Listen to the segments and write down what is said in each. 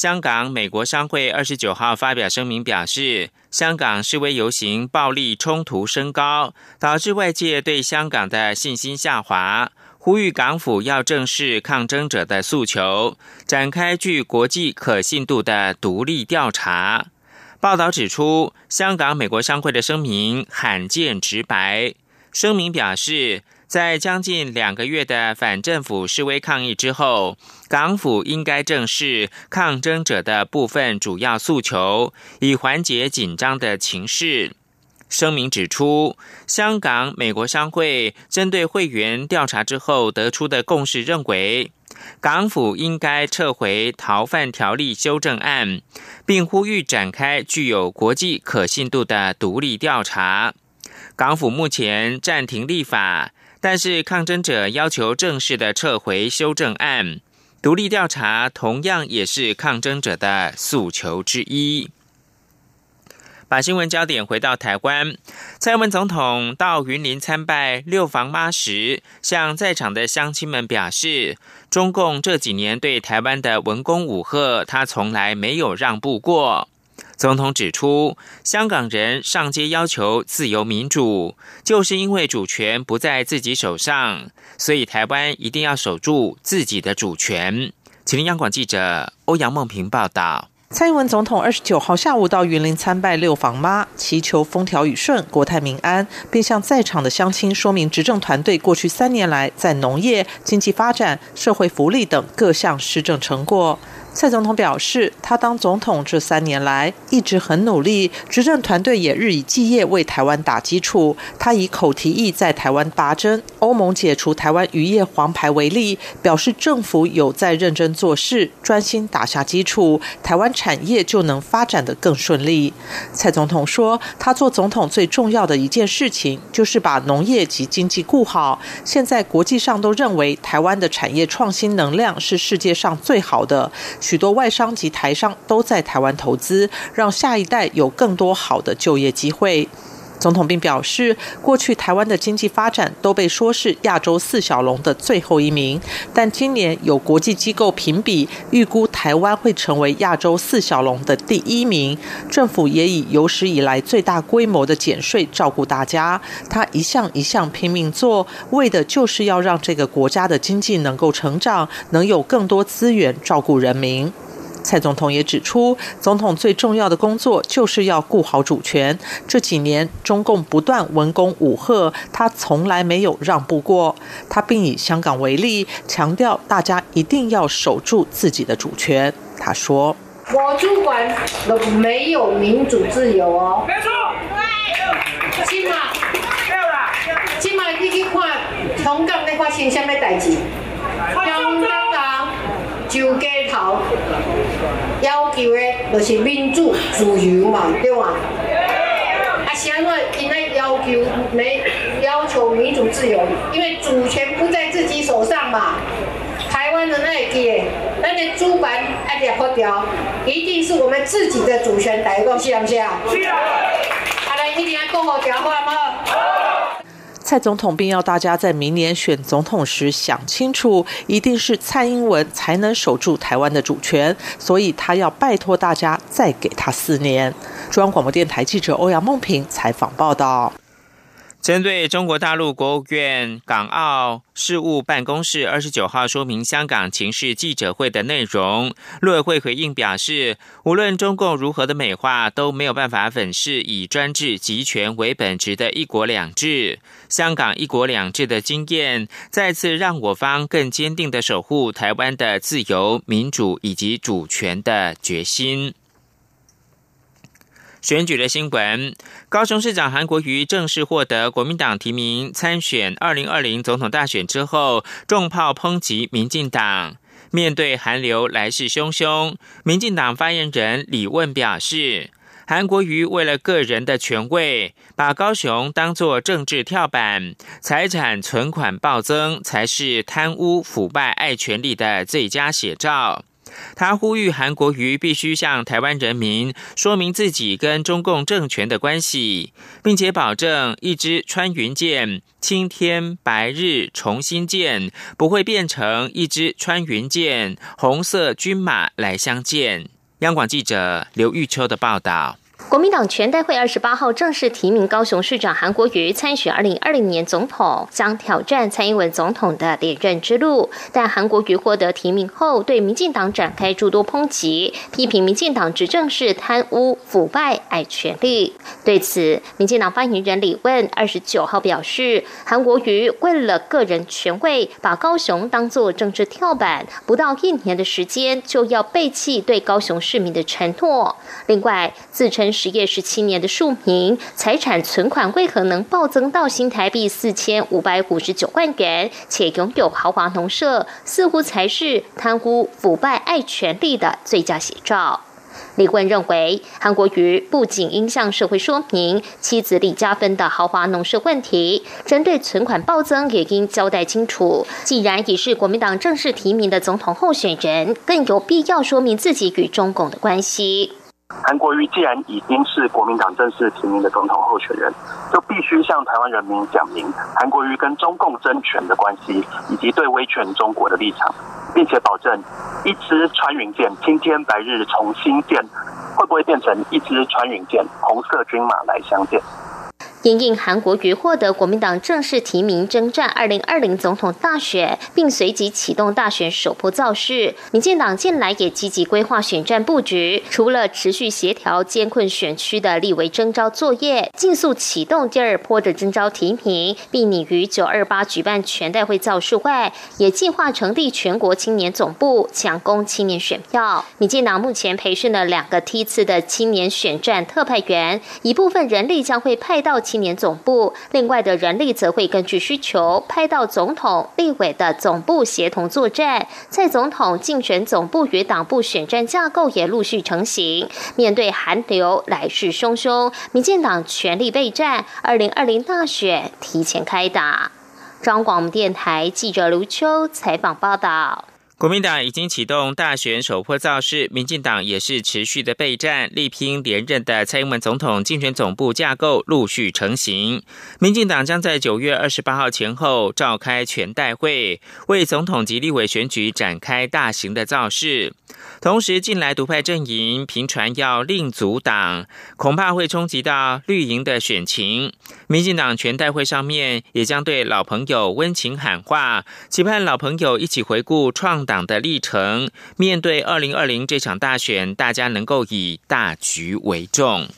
香港美国商会二十九号发表声明表示，香港示威游行暴力冲突升高，导致外界对香港的信心下滑，呼吁港府要正视抗争者的诉求，展开具国际可信度的独立调查。报道指出，香港美国商会的声明罕见直白，声明表示。在将近两个月的反政府示威抗议之后，港府应该正视抗争者的部分主要诉求，以缓解紧张的情势。声明指出，香港美国商会针对会员调查之后得出的共识认为，港府应该撤回逃犯条例修正案，并呼吁展开具有国际可信度的独立调查。港府目前暂停立法。但是，抗争者要求正式的撤回修正案，独立调查同样也是抗争者的诉求之一。把新闻焦点回到台湾，蔡英文总统到云林参拜六房妈时，向在场的乡亲们表示，中共这几年对台湾的文攻武赫，他从来没有让步过。总统指出，香港人上街要求自由民主，就是因为主权不在自己手上，所以台湾一定要守住自己的主权。请听央广记者欧阳梦平报道。蔡英文总统二十九号下午到云林参拜六房妈，祈求风调雨顺、国泰民安，并向在场的乡亲说明执政团队过去三年来在农业、经济发展、社会福利等各项施政成果。蔡总统表示，他当总统这三年来一直很努力，执政团队也日以继夜为台湾打基础。他以口提议在台湾拔针、欧盟解除台湾渔业黄牌为例，表示政府有在认真做事，专心打下基础，台湾产业就能发展得更顺利。蔡总统说，他做总统最重要的一件事情就是把农业及经济顾好。现在国际上都认为台湾的产业创新能量是世界上最好的。许多外商及台商都在台湾投资，让下一代有更多好的就业机会。总统并表示，过去台湾的经济发展都被说是亚洲四小龙的最后一名，但今年有国际机构评比，预估台湾会成为亚洲四小龙的第一名。政府也以有史以来最大规模的减税照顾大家，他一项一项拼命做，为的就是要让这个国家的经济能够成长，能有更多资源照顾人民。蔡总统也指出，总统最重要的工作就是要顾好主权。这几年中共不断文攻武赫，他从来没有让步过。他并以香港为例，强调大家一定要守住自己的主权。他说：“我主管都没有民主自由哦。”没错。今嘛，今嘛你去看香港在发生什么代志？香港就街头。要求的就是民主自由嘛，对吗？啊，现在因为要求没要求民主自由，因为主权不在自己手上嘛。台湾的那个，那个主板爱点破掉，一定是我们自己的主权台湾，是不是啊？是啊。啊，来一定要过好条话吗？蔡总统并要大家在明年选总统时想清楚，一定是蔡英文才能守住台湾的主权，所以他要拜托大家再给他四年。中央广播电台记者欧阳梦平采访报道。针对中国大陆国务院港澳事务办公室二十九号说明香港情势记者会的内容，陆委会回应表示，无论中共如何的美化，都没有办法粉饰以专制集权为本质的一国两制。香港一国两制的经验，再次让我方更坚定的守护台湾的自由、民主以及主权的决心。选举的新闻：高雄市长韩国瑜正式获得国民党提名参选二零二零总统大选之后，重炮抨击民进党。面对韩流来势汹汹，民进党发言人李问表示，韩国瑜为了个人的权位，把高雄当作政治跳板，财产存款暴增才是贪污腐败爱权力的最佳写照。他呼吁韩国瑜必须向台湾人民说明自己跟中共政权的关系，并且保证一支穿云箭，青天白日重新见，不会变成一支穿云箭，红色军马来相见。央广记者刘玉秋的报道。国民党全代会二十八号正式提名高雄市长韩国瑜参选二零二零年总统，将挑战蔡英文总统的连任之路。但韩国瑜获得提名后，对民进党展开诸多抨击，批评民进党执政是贪污腐败、爱权力。对此，民进党发言人李问二十九号表示，韩国瑜为了个人权位，把高雄当作政治跳板，不到一年的时间就要背弃对高雄市民的承诺。另外，自称。实业十七年的庶民，财产存款为何能暴增到新台币四千五百五十九万元，且拥有豪华农舍，似乎才是贪污腐败爱权力的最佳写照。李冠认为，韩国瑜不仅应向社会说明妻子李嘉芬的豪华农舍问题，针对存款暴增也应交代清楚。既然已是国民党正式提名的总统候选人，更有必要说明自己与中共的关系。韩国瑜既然已经是国民党正式提名的总统候选人，就必须向台湾人民讲明韩国瑜跟中共争权的关系，以及对威权中国的立场，并且保证一支穿云箭，青天白日重新建，会不会变成一支穿云箭，红色军马来相见？因应韩国瑜获得国民党正式提名征战二零二零总统大选，并随即启动大选首波造势。民进党近来也积极规划选战布局，除了持续协调艰困选区的立委征召作业，尽速启动第二波的征召提名，并拟于九二八举办全代会造势外，也计划成立全国青年总部，强攻青年选票。民进党目前培训了两个梯次的青年选战特派员，一部分人力将会派到。青年总部，另外的人力则会根据需求派到总统、立委的总部协同作战。在总统竞选总部与党部选战架构也陆续成型。面对寒流来势汹汹，民进党全力备战。二零二零大选提前开打。中广电台记者卢秋采访报道。国民党已经启动大选首破造势，民进党也是持续的备战，力拼连任的蔡英文总统竞选总部架构陆续成型。民进党将在九月二十八号前后召开全代会，为总统及立委选举展开大型的造势。同时，近来独派阵营频传要另组党，恐怕会冲击到绿营的选情。民进党全代会上面也将对老朋友温情喊话，期盼老朋友一起回顾创党的历程。面对二零二零这场大选，大家能够以大局为重。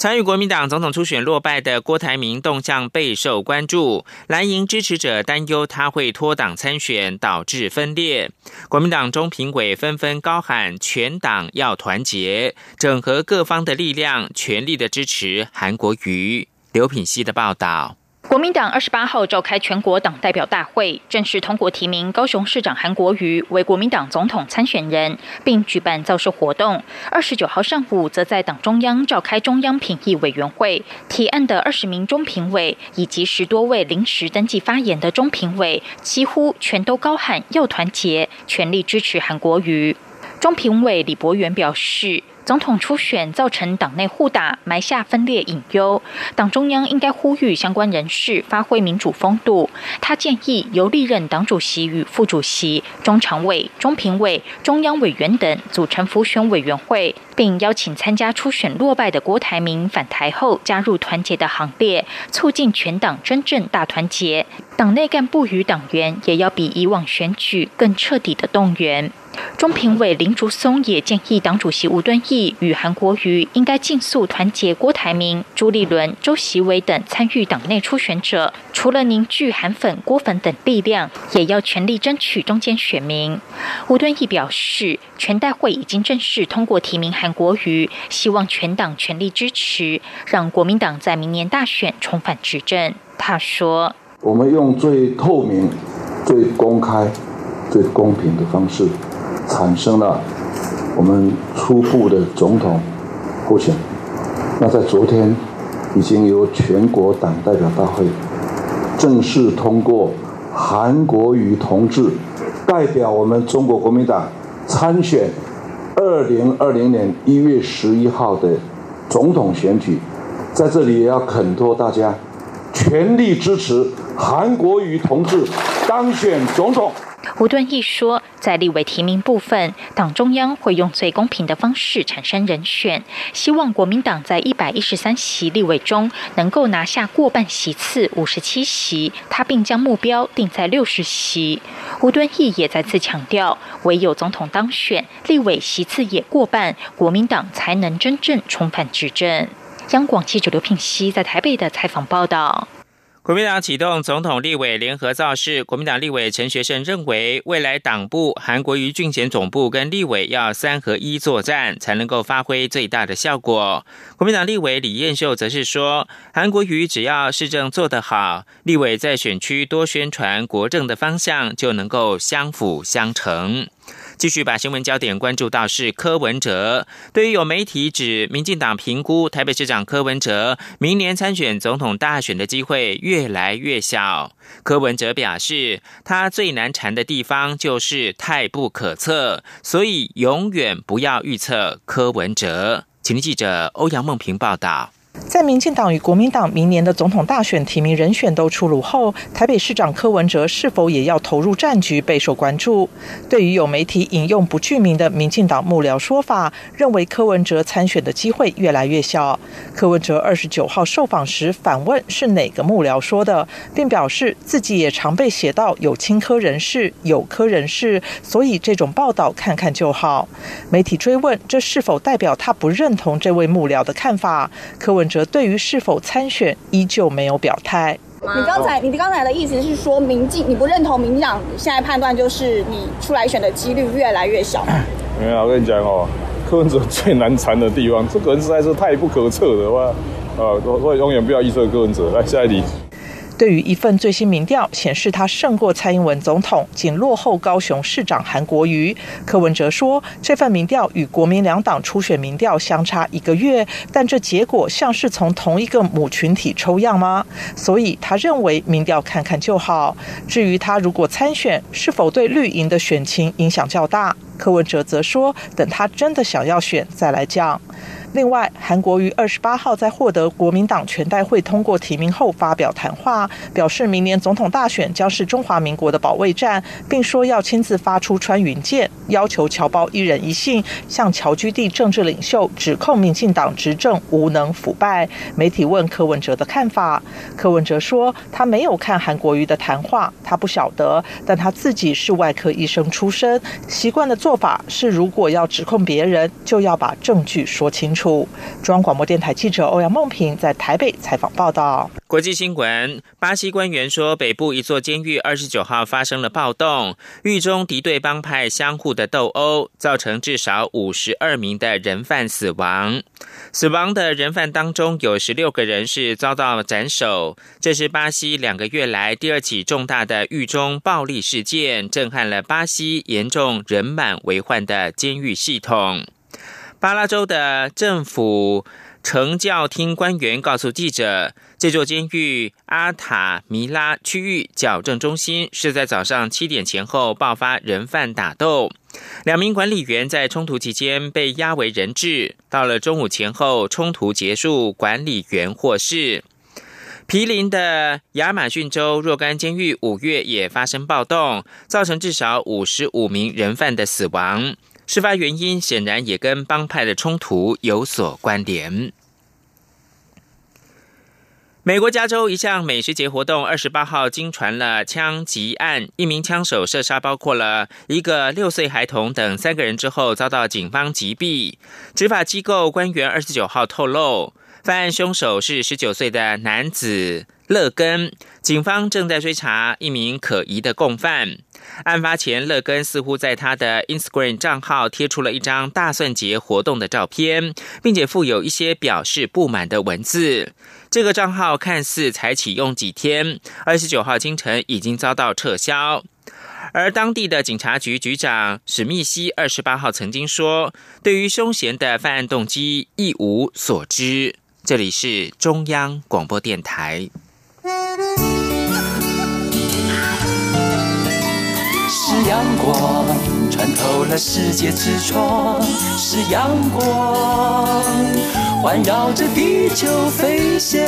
参与国民党总统初选落败的郭台铭动向备受关注，蓝营支持者担忧他会脱党参选，导致分裂。国民党中评委纷纷高喊全党要团结，整合各方的力量，全力的支持韩国瑜。刘品熙的报道。国民党二十八号召开全国党代表大会，正式通过提名高雄市长韩国瑜为国民党总统参选人，并举办造势活动。二十九号上午，则在党中央召开中央评议委员会，提案的二十名中评委以及十多位临时登记发言的中评委，几乎全都高喊要团结，全力支持韩国瑜。中评委李博元表示。总统初选造成党内互打，埋下分裂隐忧。党中央应该呼吁相关人士发挥民主风度。他建议由历任党主席与副主席、中常委、中评委、中央委员等组成辅选委员会，并邀请参加初选落败的郭台铭返台后加入团结的行列，促进全党真正大团结。党内干部与党员也要比以往选举更彻底的动员。中评委林竹松也建议党主席吴敦义与韩国瑜应该尽速团结郭台铭、朱立伦、周习伟等参与党内初选者，除了凝聚韩粉、郭粉等力量，也要全力争取中间选民。吴敦义表示，全代会已经正式通过提名韩国瑜，希望全党全力支持，让国民党在明年大选重返执政。他说：“我们用最透明、最公开、最公平的方式。”产生了我们初步的总统候选。那在昨天，已经由全国党代表大会正式通过韩国瑜同志代表我们中国国民党参选二零二零年一月十一号的总统选举。在这里也要恳托大家全力支持韩国瑜同志当选总统。吴敦义说，在立委提名部分，党中央会用最公平的方式产生人选，希望国民党在一百一十三席立委中能够拿下过半席次五十七席，他并将目标定在六十席。吴敦义也再次强调，唯有总统当选，立委席次也过半，国民党才能真正重返执政。央广记者刘聘熙在台北的采访报道。国民党启动总统立委联合造势。国民党立委陈学圣认为，未来党部韩国瑜俊贤总部跟立委要三合一作战，才能够发挥最大的效果。国民党立委李彦秀则是说，韩国瑜只要市政做得好，立委在选区多宣传国政的方向，就能够相辅相成。继续把新闻焦点关注到是柯文哲。对于有媒体指民进党评估台北市长柯文哲明年参选总统大选的机会越来越小，柯文哲表示，他最难缠的地方就是太不可测，所以永远不要预测柯文哲。请记者欧阳梦平报道。在民进党与国民党明年的总统大选提名人选都出炉后，台北市长柯文哲是否也要投入战局备受关注。对于有媒体引用不具名的民进党幕僚说法，认为柯文哲参选的机会越来越小。柯文哲二十九号受访时反问是哪个幕僚说的，并表示自己也常被写到有亲科人士、有科人士，所以这种报道看看就好。媒体追问这是否代表他不认同这位幕僚的看法，柯文。文哲对于是否参选依旧没有表态。你刚才你刚才的意思是说，民进你不认同民进党现在判断就是你出来选的几率越来越小。没有，我跟你讲哦，柯文哲最难缠的地方，这个人实在是太不可测的话，呃，我我永远不要预测柯文哲。来下一题。对于一份最新民调显示，他胜过蔡英文总统，仅落后高雄市长韩国瑜。柯文哲说，这份民调与国民两党初选民调相差一个月，但这结果像是从同一个母群体抽样吗？所以他认为民调看看就好。至于他如果参选，是否对绿营的选情影响较大？柯文哲则说，等他真的想要选再来讲。另外，韩国瑜二十八号在获得国民党全代会通过提名后发表谈话，表示明年总统大选将是中华民国的保卫战，并说要亲自发出穿云箭，要求侨胞一人一信，向侨居地政治领袖指控民进党执政无能腐败。媒体问柯文哲的看法，柯文哲说他没有看韩国瑜的谈话，他不晓得，但他自己是外科医生出身，习惯的做法是如果要指控别人，就要把证据说清楚。中央广播电台记者欧阳梦平在台北采访报道。国际新闻：巴西官员说，北部一座监狱二十九号发生了暴动，狱中敌对帮派相互的斗殴，造成至少五十二名的人犯死亡。死亡的人犯当中有十六个人是遭到斩首。这是巴西两个月来第二起重大的狱中暴力事件，震撼了巴西严重人满为患的监狱系统。巴拉州的政府惩教厅官员告诉记者，这座监狱阿塔米拉区域矫正中心是在早上七点前后爆发人犯打斗，两名管理员在冲突期间被押为人质。到了中午前后，冲突结束，管理员获释。毗邻的亚马逊州若干监狱五月也发生暴动，造成至少五十五名人犯的死亡。事发原因显然也跟帮派的冲突有所关联。美国加州一项美食节活动二十八号惊传了枪击案，一名枪手射杀包括了一个六岁孩童等三个人之后，遭到警方击毙。执法机构官员二十九号透露，犯案凶手是十九岁的男子勒根，警方正在追查一名可疑的共犯。案发前，乐根似乎在他的 Instagram 账号贴出了一张大蒜节活动的照片，并且附有一些表示不满的文字。这个账号看似才启用几天，二十九号清晨已经遭到撤销。而当地的警察局局长史密西二十八号曾经说，对于凶嫌的犯案动机一无所知。这里是中央广播电台。阳光穿透了世界之窗，是阳光环绕着地球飞翔。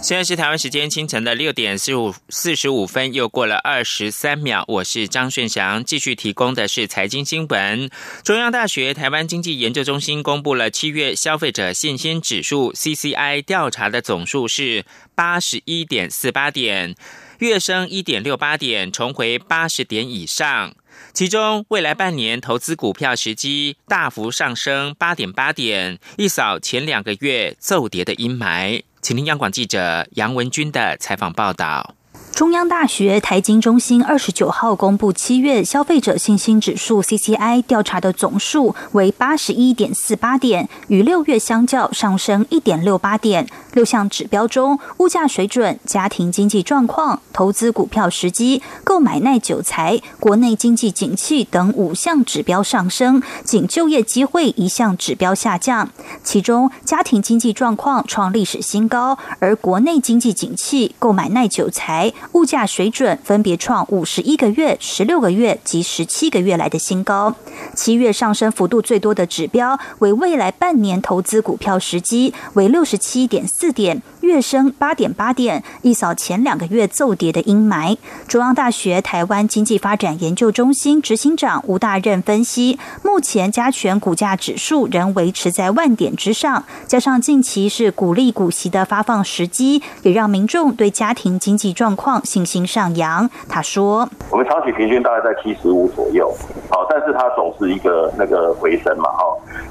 现在是台湾时间清晨的六点四五四十五分，又过了二十三秒。我是张顺祥，继续提供的是财经新闻。中央大学台湾经济研究中心公布了七月消费者信心指数 （CCI） 调查的总数是八十一点四八点，月升一点六八点，重回八十点以上。其中，未来半年投资股票时机大幅上升八点八点，一扫前两个月骤跌的阴霾。请听央广记者杨文军的采访报道。中央大学台经中心二十九号公布七月消费者信心指数 （CCI） 调查的总数为八十一点四八点，与六月相较上升一点六八点。六项指标中，物价水准、家庭经济状况、投资股票时机、购买耐久财、国内经济景气等五项指标上升，仅就业机会一项指标下降。其中，家庭经济状况创历史新高，而国内经济景气、购买耐久财。物价水准分别创五十一个月、十六个月及十七个月来的新高。七月上升幅度最多的指标为未来半年投资股票时机，为六十七点四点。月升八点八点，一扫前两个月骤跌的阴霾。中央大学台湾经济发展研究中心执行长吴大任分析，目前加权股价指数仍维持在万点之上，加上近期是鼓励股息的发放时机，也让民众对家庭经济状况信心上扬。他说：“我们长期平均大概在七十五左右，好，但是它总是一个那个回升嘛，哈。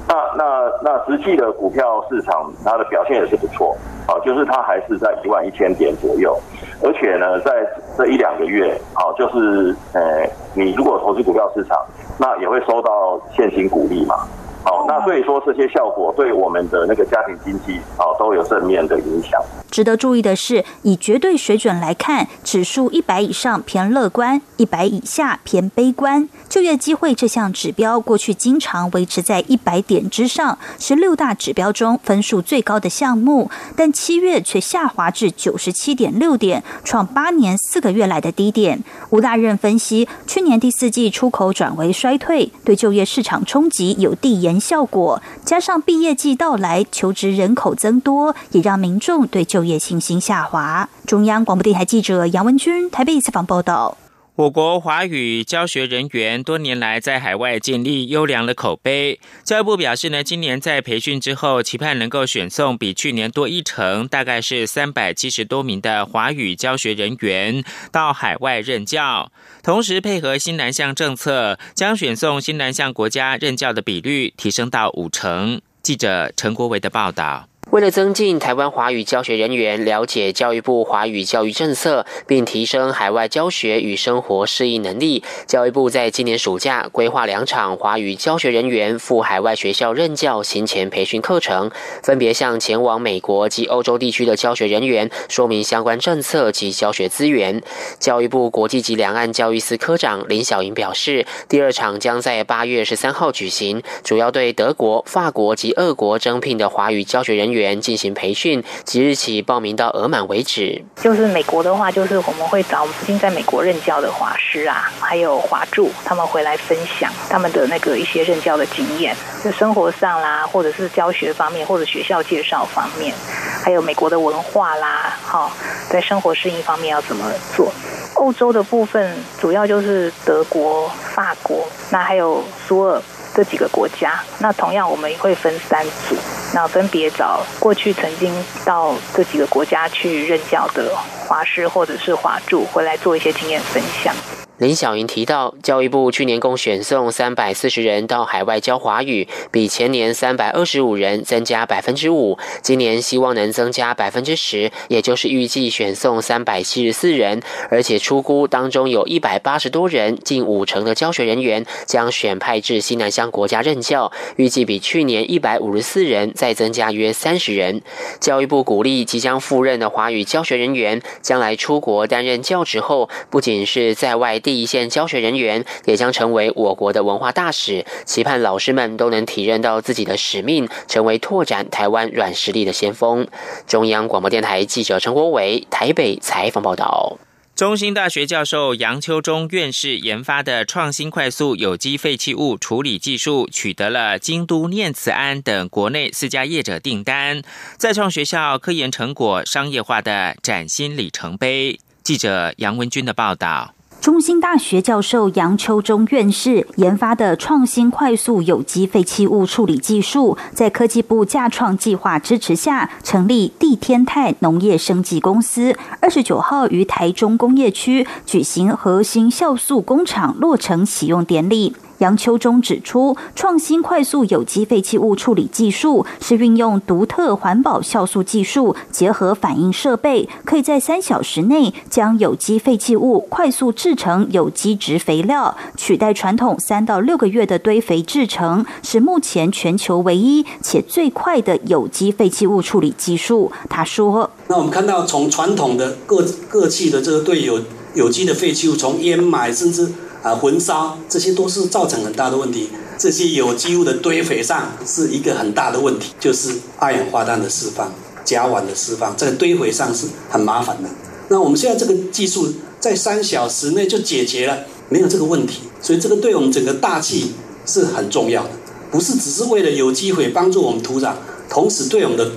那那那实际的股票市场，它的表现也是不错。”好，就是它还是在一万一千点左右，而且呢，在这一两个月，好，就是呃，你如果投资股票市场，那也会收到现金股利嘛。好，那所以说这些效果对我们的那个家庭经济啊都有正面的影响。值得注意的是，以绝对水准来看，指数一百以上偏乐观，一百以下偏悲观。就业机会这项指标过去经常维持在一百点之上，是六大指标中分数最高的项目，但七月却下滑至九十七点六点，创八年四个月来的低点。吴大任分析，去年第四季出口转为衰退，对就业市场冲击有递延效果，加上毕业季到来，求职人口增多，也让民众对就就业信心下滑。中央广播电台记者杨文君台北采访报道。我国华语教学人员多年来在海外建立优良的口碑。教育部表示呢，今年在培训之后，期盼能够选送比去年多一成，大概是三百七十多名的华语教学人员到海外任教。同时，配合新南向政策，将选送新南向国家任教的比率提升到五成。记者陈国维的报道。为了增进台湾华语教学人员了解教育部华语教育政策，并提升海外教学与生活适应能力，教育部在今年暑假规划两场华语教学人员赴海外学校任教行前培训课程，分别向前往美国及欧洲地区的教学人员说明相关政策及教学资源。教育部国际及两岸教育司科长林小莹表示，第二场将在八月十三号举行，主要对德国、法国及俄国征聘的华语教学人员。员进行培训，即日起报名到额满为止。就是美国的话，就是我们会找已经在美国任教的华师啊，还有华助，他们回来分享他们的那个一些任教的经验，就生活上啦，或者是教学方面，或者学校介绍方面，还有美国的文化啦，哈，在生活适应方面要怎么做？欧洲的部分主要就是德国、法国，那还有苏尔。这几个国家，那同样我们会分三组，那分别找过去曾经到这几个国家去任教的华师或者是华助回来做一些经验分享。林小莹提到，教育部去年共选送三百四十人到海外教华语，比前年三百二十五人增加百分之五。今年希望能增加百分之十，也就是预计选送三百七十四人，而且出估当中有一百八十多人，近五成的教学人员将选派至西南乡国家任教，预计比去年一百五十四人再增加约三十人。教育部鼓励即将赴任的华语教学人员，将来出国担任教职后，不仅是在外。一线教学人员也将成为我国的文化大使，期盼老师们都能体认到自己的使命，成为拓展台湾软实力的先锋。中央广播电台记者陈国伟台北采访报道。中兴大学教授杨秋忠院士研发的创新快速有机废弃物处理技术，取得了京都念慈庵等国内四家业者订单，再创学校科研成果商业化的崭新里程碑。记者杨文军的报道。中兴大学教授杨秋中院士研发的创新快速有机废弃物处理技术，在科技部架创计划支持下，成立地天泰农业生技公司。二十九号于台中工业区举行核心酵素工厂落成启用典礼。杨秋忠指出，创新快速有机废弃物处理技术是运用独特环保酵素技术，结合反应设备，可以在三小时内将有机废弃物快速制成有机质肥料，取代传统三到六个月的堆肥制成，是目前全球唯一且最快的有机废弃物处理技术。他说：“那我们看到，从传统的各各气的这个对有有机的废弃物，从烟霾甚至。”啊，焚烧这些都是造成很大的问题。这些有机物的堆肥上是一个很大的问题，就是二氧化碳的释放、甲烷的释放，在堆肥上是很麻烦的。那我们现在这个技术在三小时内就解决了，没有这个问题。所以这个对我们整个大气是很重要的，不是只是为了有机会帮助我们土壤，同时对我们的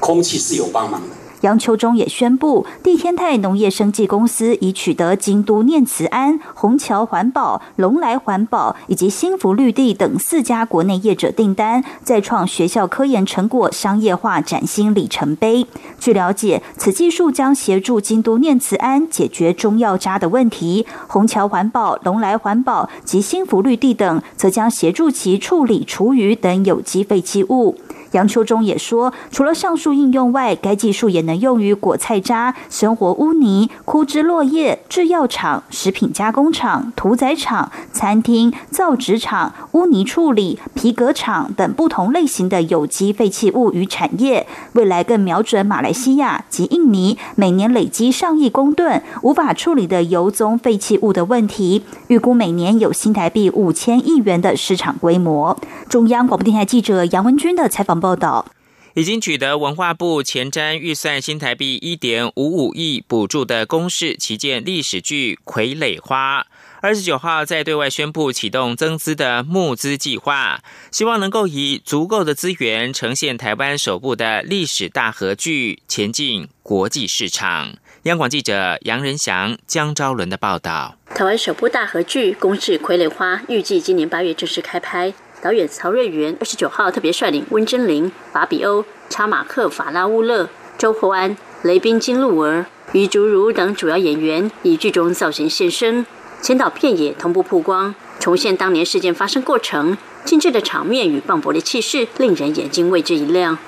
空气是有帮忙的。杨秋中也宣布，地天泰农业生技公司已取得京都念慈庵、虹桥环保、龙来环保以及新福绿地等四家国内业者订单，再创学校科研成果商业化崭新里程碑。据了解，此技术将协助京都念慈庵解决中药渣的问题，虹桥环保、龙来环保及新福绿地等则将协助其处理厨余等有机废弃物。杨秋中也说，除了上述应用外，该技术也能用于果菜渣、生活污泥、枯枝落叶、制药厂、食品加工厂、屠宰场、餐厅、造纸厂、污泥处理、皮革厂等不同类型的有机废弃物与产业。未来更瞄准马来西亚及印尼，每年累积上亿公吨无法处理的油棕废弃物的问题，预估每年有新台币五千亿元的市场规模。中央广播电台记者杨文君的采访。报道已经取得文化部前瞻预算新台币一点五五亿补助的公式旗舰历史剧《傀儡花》，二十九号在对外宣布启动增资的募资计划，希望能够以足够的资源呈现台湾首部的历史大合剧，前进国际市场。央广记者杨仁祥、江昭伦的报道：台湾首部大合剧《公式傀儡花》预计今年八月正式开拍。导演曹瑞元二十九号特别率领温真菱、法比欧、查马克、法拉乌勒、周厚安、雷宾金露儿、余竹如等主要演员以剧中造型现身，前导片也同步曝光，重现当年事件发生过程，精致的场面与磅礴的气势，令人眼睛为之一亮。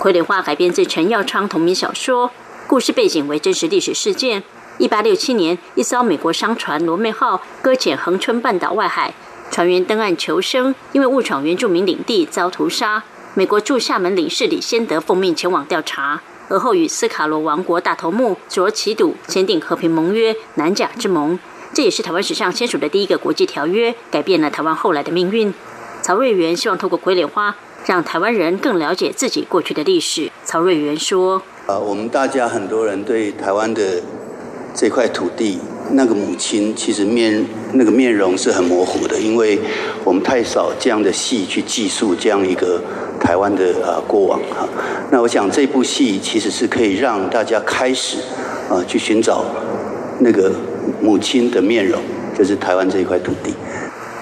《傀儡花》改编自陈耀昌同名小说，故事背景为真实历史事件：一八六七年，一艘美国商船“罗妹号”搁浅恒春半岛外海。船员登岸求生，因为误闯原住民领地遭屠杀。美国驻厦门领事李先德奉命前往调查，而后与斯卡罗王国大头目卓奇笃签订和平盟约——南甲之盟。这也是台湾史上签署的第一个国际条约，改变了台湾后来的命运。曹瑞元希望透过傀儡花，让台湾人更了解自己过去的历史。曹瑞元说：“呃，我们大家很多人对台湾的这块土地。”那个母亲其实面那个面容是很模糊的，因为我们太少这样的戏去记述这样一个台湾的啊过往哈。那我想这部戏其实是可以让大家开始啊去寻找那个母亲的面容，就是台湾这一块土地。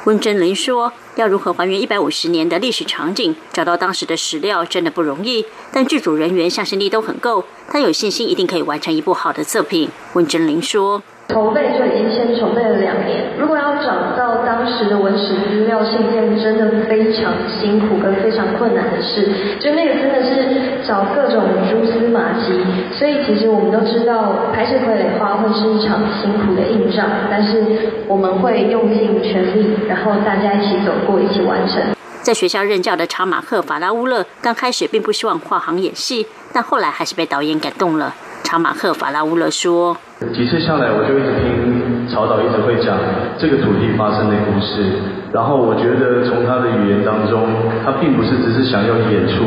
温真菱说：“要如何还原一百五十年的历史场景，找到当时的史料真的不容易，但剧组人员向心力都很够，他有信心一定可以完成一部好的作品。”温真菱说。筹备就已经先筹备了两年，如果要找到当时的文史资料是一件真的非常辛苦跟非常困难的事，就那个真的是找各种蛛丝马迹。所以其实我们都知道，拍摄傀儡花会是一场辛苦的硬仗，但是我们会用尽全力，然后大家一起走过，一起完成。在学校任教的查马克·法拉乌勒刚开始并不希望跨行演戏，但后来还是被导演感动了。查马克·法拉乌勒说：“几次下来，我就一直听曹导一直会讲这个土地发生的故事，然后我觉得从他的语言当中，他并不是只是想要演出，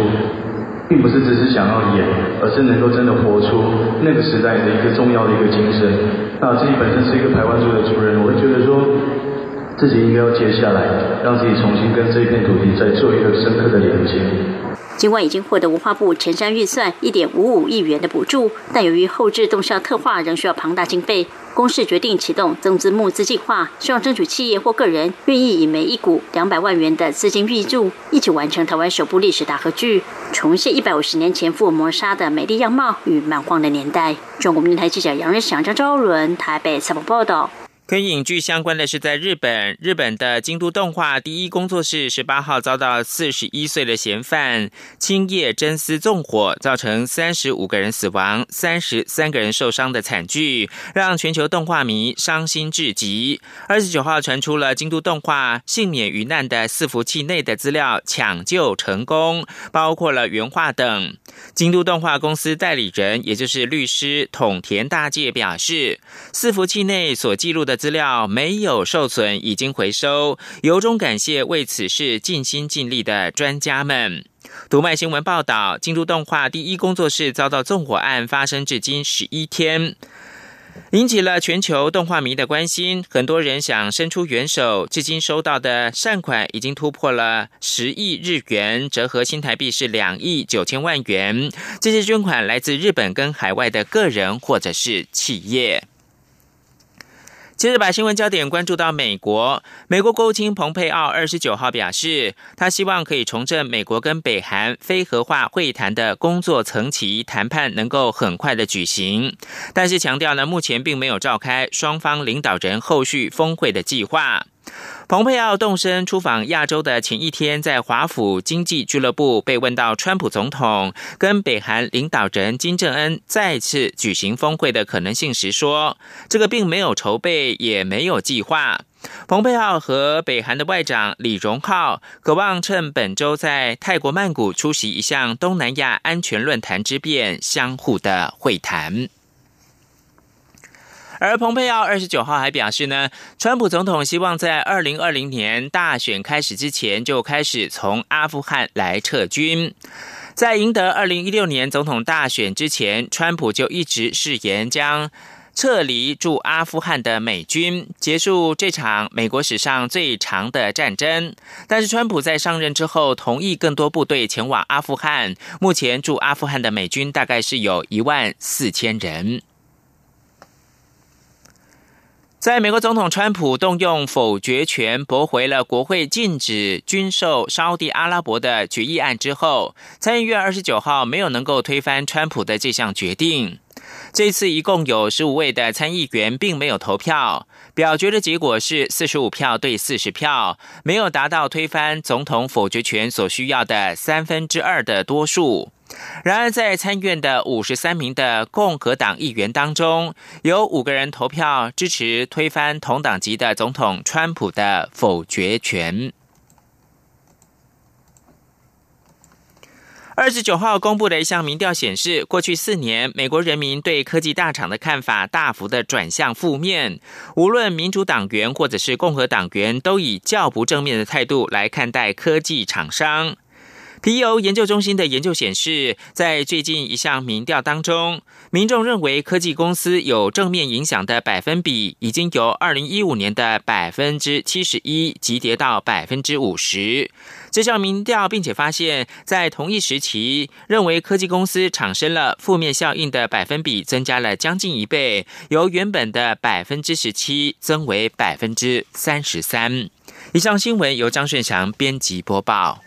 并不是只是想要演，而是能够真的活出那个时代的一个重要的一个精神。那自己本身是一个台湾族的族人，我会觉得说。”自己应该要接下来，让自己重新跟这片土地再做一个深刻的连接。尽管已经获得文化部前瞻预算一点五五亿元的补助，但由于后置动效特化仍需要庞大经费，公司决定启动增资募资计划，希望争取企业或个人愿意以每一股两百万元的资金预助，一起完成台湾首部历史大合剧，重现一百五十年前福尔摩沙的美丽样貌与蛮荒的年代。中国电台记者杨日祥、张昭伦台北采访报道。跟影剧相关的是，在日本，日本的京都动画第一工作室十八号遭到四十一岁的嫌犯青叶真司纵火，造成三十五个人死亡、三十三个人受伤的惨剧，让全球动画迷伤心至极。二十九号传出了京都动画幸免于难的伺服器内的资料抢救成功，包括了原画等。京都动画公司代理人，也就是律师统田大介表示，伺服器内所记录的。资料没有受损，已经回收，由衷感谢为此事尽心尽力的专家们。读卖新闻报道，京都动画第一工作室遭到纵火案发生至今十一天，引起了全球动画迷的关心。很多人想伸出援手，至今收到的善款已经突破了十亿日元，折合新台币是两亿九千万元。这些捐款来自日本跟海外的个人或者是企业。接着把新闻焦点关注到美国，美国国务卿蓬佩奥二十九号表示，他希望可以重振美国跟北韩非核化会谈的工作层级谈判能够很快的举行，但是强调呢，目前并没有召开双方领导人后续峰会的计划。蓬佩奥动身出访亚洲的前一天，在华府经济俱乐部被问到川普总统跟北韩领导人金正恩再次举行峰会的可能性时，说：“这个并没有筹备，也没有计划。”蓬佩奥和北韩的外长李荣浩渴望趁本周在泰国曼谷出席一项东南亚安全论坛之便，相互的会谈。而蓬佩奥二十九号还表示呢，川普总统希望在二零二零年大选开始之前就开始从阿富汗来撤军。在赢得二零一六年总统大选之前，川普就一直誓言将撤离驻阿富汗的美军，结束这场美国史上最长的战争。但是，川普在上任之后，同意更多部队前往阿富汗。目前驻阿富汗的美军大概是有一万四千人。在美国总统川普动用否决权驳回了国会禁止军售沙地阿拉伯的决议案之后，参议院二十九号没有能够推翻川普的这项决定。这次一共有十五位的参议员并没有投票，表决的结果是四十五票对四十票，没有达到推翻总统否决权所需要的三分之二的多数。然而，在参院的五十三名的共和党议员当中，有五个人投票支持推翻同党籍的总统川普的否决权。二十九号公布的一项民调显示，过去四年，美国人民对科技大厂的看法大幅的转向负面，无论民主党员或者是共和党员，都以较不正面的态度来看待科技厂商。皮尤研究中心的研究显示，在最近一项民调当中，民众认为科技公司有正面影响的百分比，已经由二零一五年的百分之七十一急跌到百分之五十。这项民调并且发现，在同一时期，认为科技公司产生了负面效应的百分比增加了将近一倍，由原本的百分之十七增为百分之三十三。以上新闻由张顺祥编辑播报。